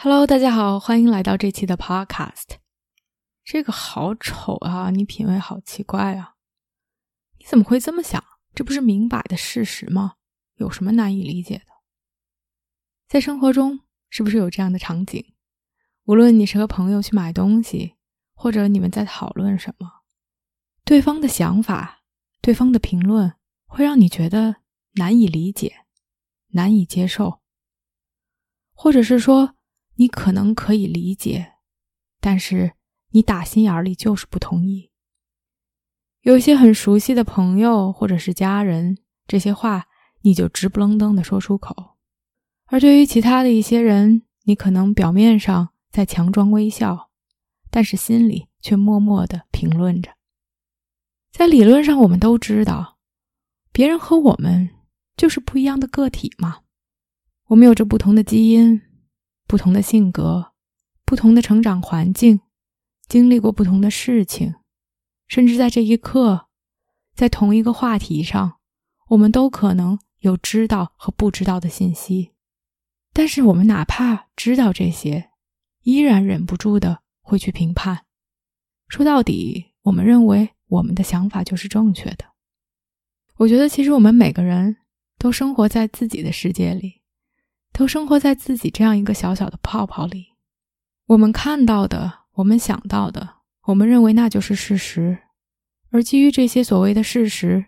Hello，大家好，欢迎来到这期的 Podcast。这个好丑啊！你品味好奇怪啊！你怎么会这么想？这不是明摆的事实吗？有什么难以理解的？在生活中，是不是有这样的场景？无论你是和朋友去买东西，或者你们在讨论什么，对方的想法、对方的评论，会让你觉得难以理解、难以接受，或者是说。你可能可以理解，但是你打心眼里就是不同意。有些很熟悉的朋友或者是家人，这些话你就直不愣登的说出口；而对于其他的一些人，你可能表面上在强装微笑，但是心里却默默的评论着。在理论上，我们都知道，别人和我们就是不一样的个体嘛，我们有着不同的基因。不同的性格，不同的成长环境，经历过不同的事情，甚至在这一刻，在同一个话题上，我们都可能有知道和不知道的信息。但是，我们哪怕知道这些，依然忍不住的会去评判。说到底，我们认为我们的想法就是正确的。我觉得，其实我们每个人都生活在自己的世界里。都生活在自己这样一个小小的泡泡里，我们看到的，我们想到的，我们认为那就是事实，而基于这些所谓的事实，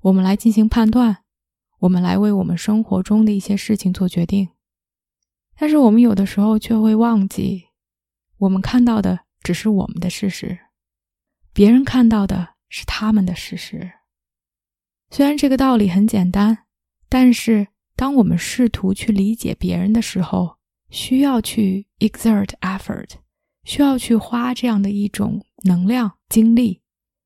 我们来进行判断，我们来为我们生活中的一些事情做决定。但是我们有的时候却会忘记，我们看到的只是我们的事实，别人看到的是他们的事实。虽然这个道理很简单，但是。当我们试图去理解别人的时候，需要去 exert effort，需要去花这样的一种能量、精力，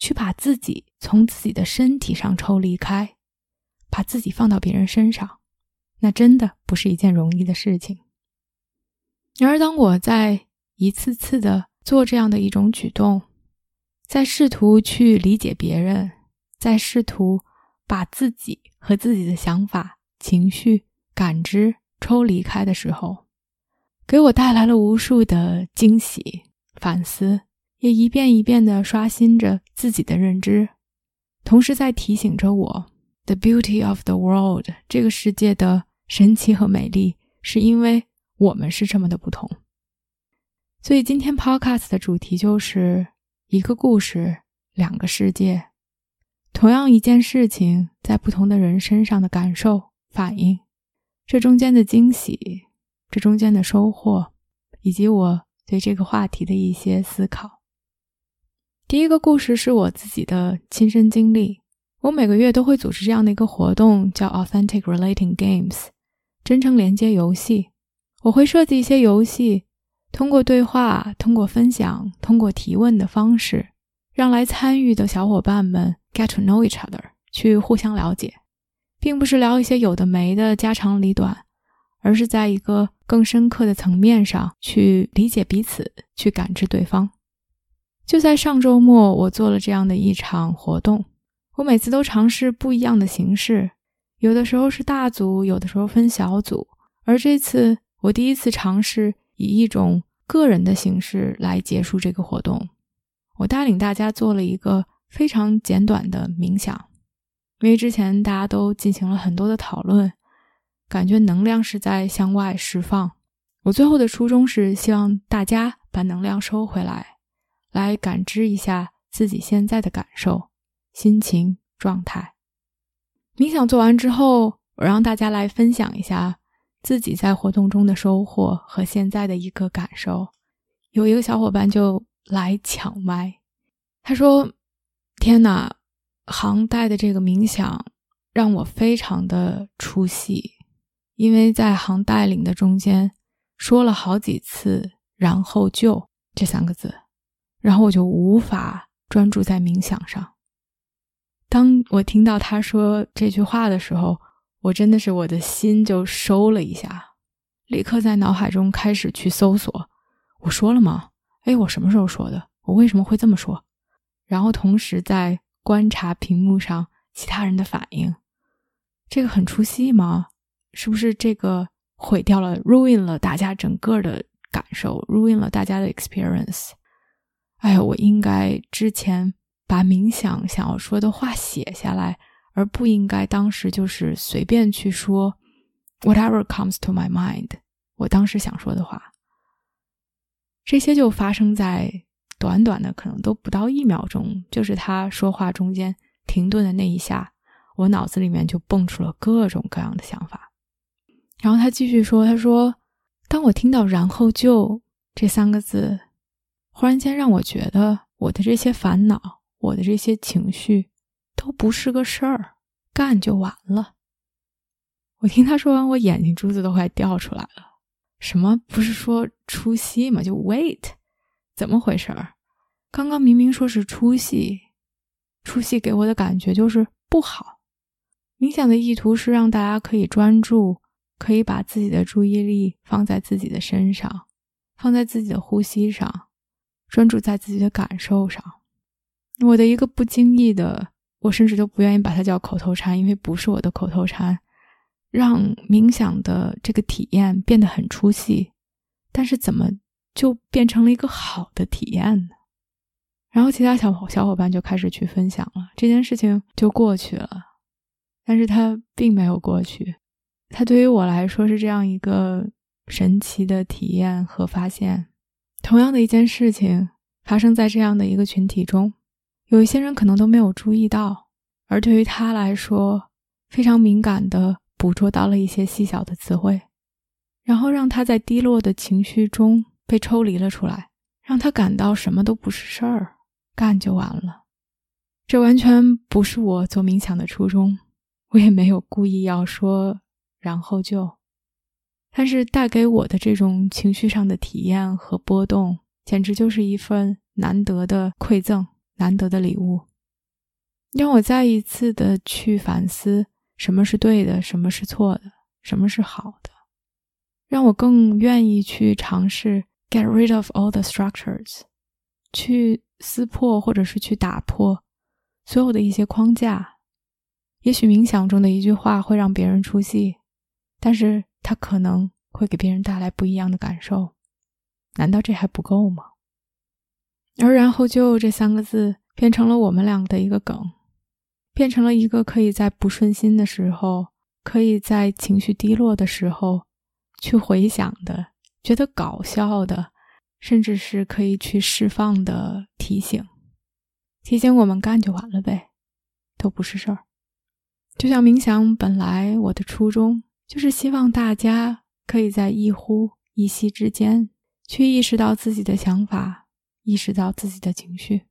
去把自己从自己的身体上抽离开，把自己放到别人身上，那真的不是一件容易的事情。然而，当我在一次次的做这样的一种举动，在试图去理解别人，在试图把自己和自己的想法。情绪感知抽离开的时候，给我带来了无数的惊喜、反思，也一遍一遍地刷新着自己的认知，同时在提醒着我：the beauty of the world，这个世界的神奇和美丽，是因为我们是这么的不同。所以今天 podcast 的主题就是一个故事，两个世界，同样一件事情，在不同的人身上的感受。反应，这中间的惊喜，这中间的收获，以及我对这个话题的一些思考。第一个故事是我自己的亲身经历。我每个月都会组织这样的一个活动，叫 Authentic Relating Games，真诚连接游戏。我会设计一些游戏，通过对话、通过分享、通过提问的方式，让来参与的小伙伴们 get to know each other，去互相了解。并不是聊一些有的没的家长里短，而是在一个更深刻的层面上去理解彼此，去感知对方。就在上周末，我做了这样的一场活动。我每次都尝试不一样的形式，有的时候是大组，有的时候分小组。而这次，我第一次尝试以一种个人的形式来结束这个活动。我带领大家做了一个非常简短的冥想。因为之前大家都进行了很多的讨论，感觉能量是在向外释放。我最后的初衷是希望大家把能量收回来，来感知一下自己现在的感受、心情状态。冥想做完之后，我让大家来分享一下自己在活动中的收获和现在的一个感受。有一个小伙伴就来抢麦，他说：“天哪！”航带的这个冥想让我非常的出戏，因为在航带领的中间说了好几次然后就这三个字，然后我就无法专注在冥想上。当我听到他说这句话的时候，我真的是我的心就收了一下，立刻在脑海中开始去搜索。我说了吗？哎，我什么时候说的？我为什么会这么说？然后同时在观察屏幕上其他人的反应。这个很出戏吗？是不是这个毁掉了，ruin 了大家整个的感受，ruin 了大家的 experience？哎呀，我应该之前把冥想想要说的话写下来，而不应该当时就是随便去说 whatever comes to my mind。我当时想说的话，这些就发生在短短的可能都不到一秒钟，就是他说话中间停顿的那一下，我脑子里面就蹦出了各种各样的想法。然后他继续说：“他说，当我听到‘然后就’这三个字，忽然间让我觉得我的这些烦恼，我的这些情绪都不是个事儿，干就完了。”我听他说完，我眼睛珠子都快掉出来了。什么不是说出戏吗？就 wait，怎么回事儿？刚刚明明说是出戏，出戏给我的感觉就是不好。冥想的意图是让大家可以专注。可以把自己的注意力放在自己的身上，放在自己的呼吸上，专注在自己的感受上。我的一个不经意的，我甚至都不愿意把它叫口头禅，因为不是我的口头禅，让冥想的这个体验变得很出戏。但是怎么就变成了一个好的体验呢？然后其他小小伙伴就开始去分享了，这件事情就过去了，但是它并没有过去。它对于我来说是这样一个神奇的体验和发现。同样的一件事情发生在这样的一个群体中，有一些人可能都没有注意到，而对于他来说，非常敏感的捕捉到了一些细小的词汇，然后让他在低落的情绪中被抽离了出来，让他感到什么都不是事儿，干就完了。这完全不是我做冥想的初衷，我也没有故意要说。然后就，但是带给我的这种情绪上的体验和波动，简直就是一份难得的馈赠，难得的礼物，让我再一次的去反思什么是对的，什么是错的，什么是好的，让我更愿意去尝试 get rid of all the structures，去撕破或者是去打破所有的一些框架。也许冥想中的一句话会让别人出戏。但是他可能会给别人带来不一样的感受，难道这还不够吗？而然后就这三个字变成了我们俩的一个梗，变成了一个可以在不顺心的时候，可以在情绪低落的时候去回想的，觉得搞笑的，甚至是可以去释放的提醒，提醒我们干就完了呗，都不是事儿。就像冥想本来我的初衷。就是希望大家可以在一呼一吸之间，去意识到自己的想法，意识到自己的情绪，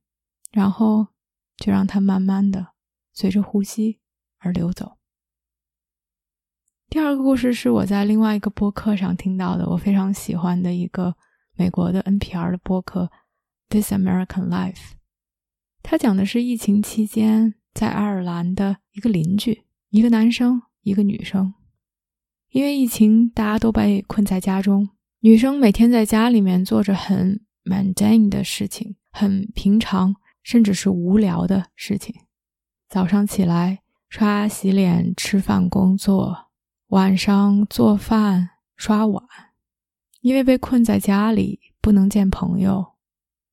然后就让它慢慢的随着呼吸而流走。第二个故事是我在另外一个播客上听到的，我非常喜欢的一个美国的 NPR 的播客《This American Life》，他讲的是疫情期间在爱尔兰的一个邻居，一个男生，一个女生。因为疫情，大家都被困在家中。女生每天在家里面做着很 mundane 的事情，很平常，甚至是无聊的事情。早上起来刷、洗脸、吃饭、工作；晚上做饭、刷碗。因为被困在家里，不能见朋友，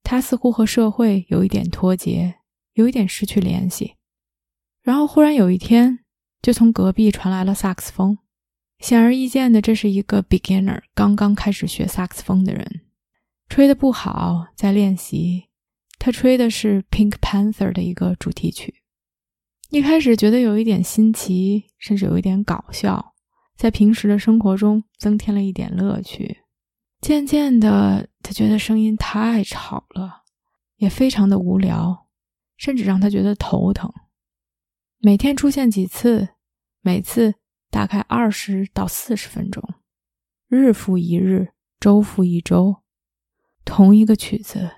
他似乎和社会有一点脱节，有一点失去联系。然后忽然有一天，就从隔壁传来了萨克斯风。显而易见的，这是一个 beginner，刚刚开始学萨克斯风的人，吹的不好，在练习。他吹的是 Pink Panther 的一个主题曲。一开始觉得有一点新奇，甚至有一点搞笑，在平时的生活中增添了一点乐趣。渐渐的，他觉得声音太吵了，也非常的无聊，甚至让他觉得头疼。每天出现几次，每次。大概二十到四十分钟，日复一日，周复一周，同一个曲子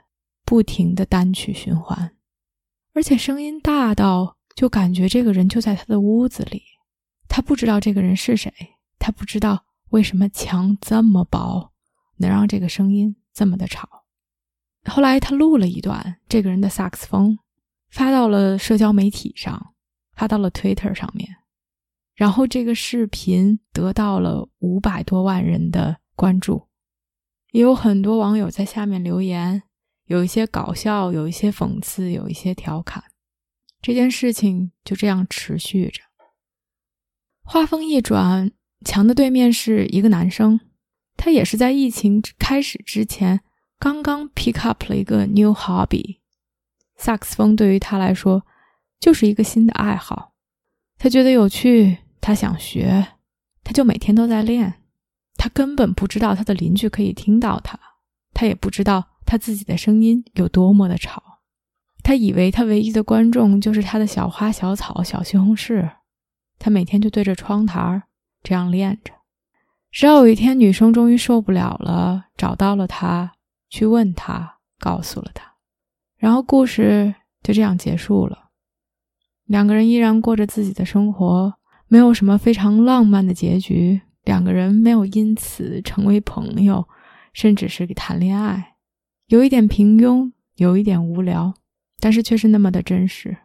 不停的单曲循环，而且声音大到就感觉这个人就在他的屋子里。他不知道这个人是谁，他不知道为什么墙这么薄，能让这个声音这么的吵。后来他录了一段这个人的萨克斯风，发到了社交媒体上，发到了 Twitter 上面。然后这个视频得到了五百多万人的关注，也有很多网友在下面留言，有一些搞笑，有一些讽刺，有一些调侃。这件事情就这样持续着。话锋一转，墙的对面是一个男生，他也是在疫情开始之前刚刚 pick up 了一个 new hobby，萨克斯风对于他来说就是一个新的爱好，他觉得有趣。他想学，他就每天都在练。他根本不知道他的邻居可以听到他，他也不知道他自己的声音有多么的吵。他以为他唯一的观众就是他的小花、小草、小西红柿。他每天就对着窗台这样练着。直到有一天，女生终于受不了了，找到了他，去问他，告诉了他，然后故事就这样结束了。两个人依然过着自己的生活。没有什么非常浪漫的结局，两个人没有因此成为朋友，甚至是谈恋爱，有一点平庸，有一点无聊，但是却是那么的真实。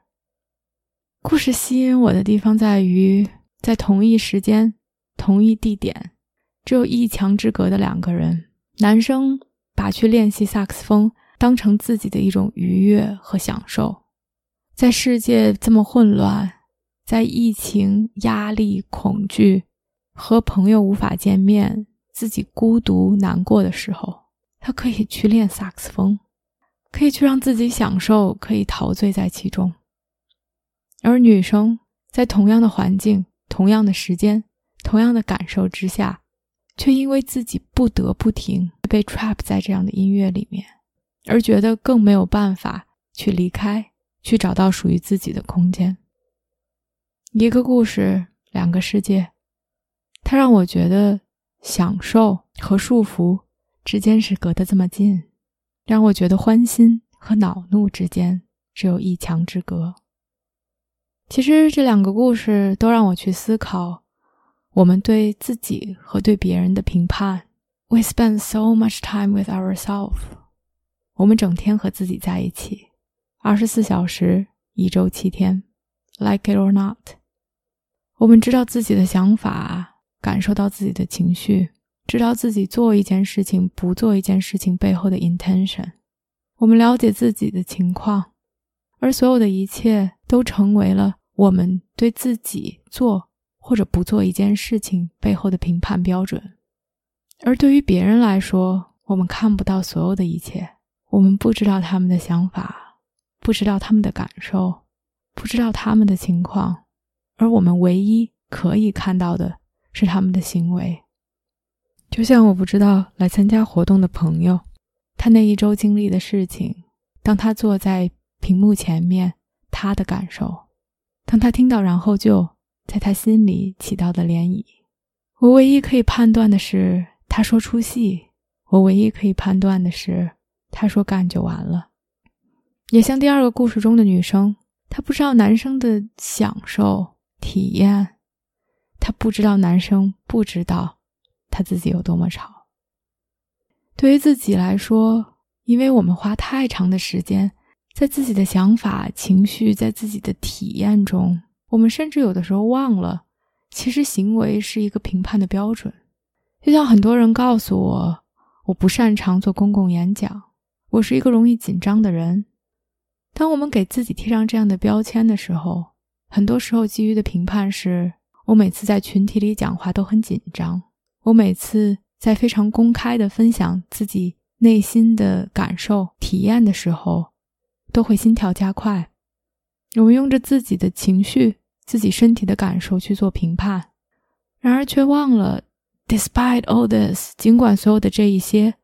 故事吸引我的地方在于，在同一时间、同一地点，只有一墙之隔的两个人，男生把去练习萨克斯风当成自己的一种愉悦和享受，在世界这么混乱。在疫情、压力、恐惧和朋友无法见面、自己孤独难过的时候，他可以去练萨克斯风，可以去让自己享受，可以陶醉在其中。而女生在同样的环境、同样的时间、同样的感受之下，却因为自己不得不停被 trap 在这样的音乐里面，而觉得更没有办法去离开，去找到属于自己的空间。一个故事，两个世界，它让我觉得享受和束缚之间是隔得这么近，让我觉得欢欣和恼怒之间只有一墙之隔。其实这两个故事都让我去思考，我们对自己和对别人的评判。We spend so much time with ourselves，我们整天和自己在一起，二十四小时，一周七天，like it or not。我们知道自己的想法，感受到自己的情绪，知道自己做一件事情、不做一件事情背后的 intention。我们了解自己的情况，而所有的一切都成为了我们对自己做或者不做一件事情背后的评判标准。而对于别人来说，我们看不到所有的一切，我们不知道他们的想法，不知道他们的感受，不知道他们的情况。而我们唯一可以看到的是他们的行为，就像我不知道来参加活动的朋友，他那一周经历的事情，当他坐在屏幕前面，他的感受，当他听到，然后就在他心里起到的涟漪。我唯一可以判断的是，他说出戏；我唯一可以判断的是，他说干就完了。也像第二个故事中的女生，她不知道男生的享受。体验，她不知道男生不知道他自己有多么吵。对于自己来说，因为我们花太长的时间在自己的想法、情绪，在自己的体验中，我们甚至有的时候忘了，其实行为是一个评判的标准。就像很多人告诉我，我不擅长做公共演讲，我是一个容易紧张的人。当我们给自己贴上这样的标签的时候，很多时候，基于的评判是：我每次在群体里讲话都很紧张；我每次在非常公开的分享自己内心的感受、体验的时候，都会心跳加快。我们用着自己的情绪、自己身体的感受去做评判，然而却忘了，despite all this，尽管所有的这一些，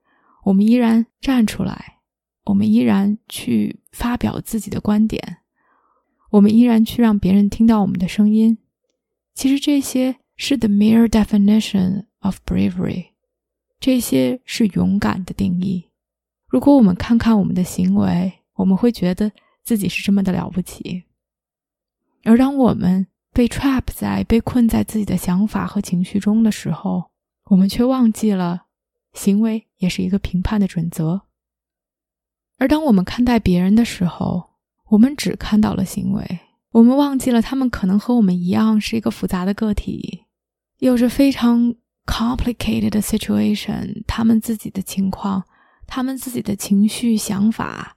我们依然站出来，我们依然去发表自己的观点。我们依然去让别人听到我们的声音，其实这些是 the mere definition of bravery，这些是勇敢的定义。如果我们看看我们的行为，我们会觉得自己是这么的了不起。而当我们被 trap 在、被困在自己的想法和情绪中的时候，我们却忘记了，行为也是一个评判的准则。而当我们看待别人的时候，我们只看到了行为，我们忘记了他们可能和我们一样是一个复杂的个体，有着非常 complicated 的 situation，他们自己的情况，他们自己的情绪、想法，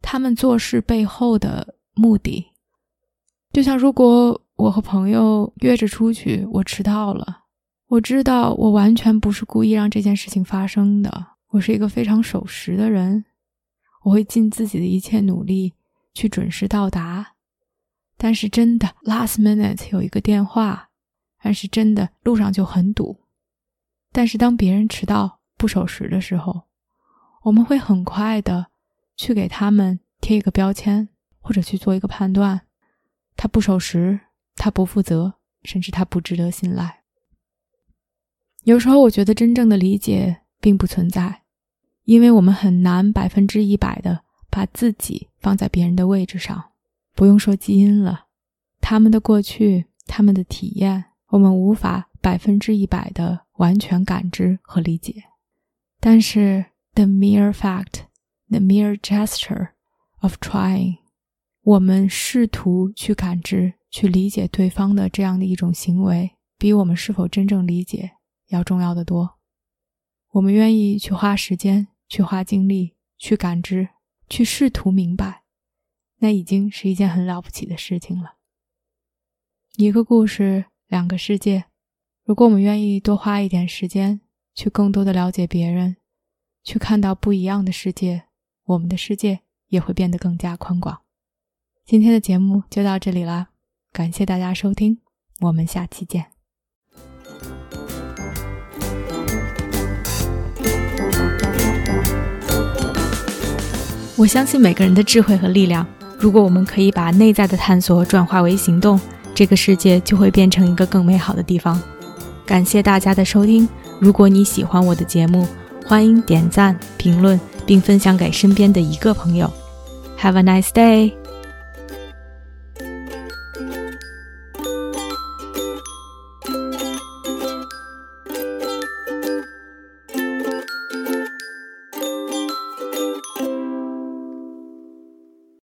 他们做事背后的目的。就像如果我和朋友约着出去，我迟到了，我知道我完全不是故意让这件事情发生的，我是一个非常守时的人，我会尽自己的一切努力。去准时到达，但是真的 last minute 有一个电话，但是真的路上就很堵。但是当别人迟到不守时的时候，我们会很快的去给他们贴一个标签，或者去做一个判断：他不守时，他不负责，甚至他不值得信赖。有时候我觉得真正的理解并不存在，因为我们很难百分之一百的。把自己放在别人的位置上，不用说基因了，他们的过去，他们的体验，我们无法百分之一百的完全感知和理解。但是，the mere fact，the mere gesture of trying，我们试图去感知、去理解对方的这样的一种行为，比我们是否真正理解要重要的多。我们愿意去花时间、去花精力、去感知。去试图明白，那已经是一件很了不起的事情了。一个故事，两个世界。如果我们愿意多花一点时间，去更多的了解别人，去看到不一样的世界，我们的世界也会变得更加宽广。今天的节目就到这里啦，感谢大家收听，我们下期见。我相信每个人的智慧和力量。如果我们可以把内在的探索转化为行动，这个世界就会变成一个更美好的地方。感谢大家的收听。如果你喜欢我的节目，欢迎点赞、评论并分享给身边的一个朋友。Have a nice day.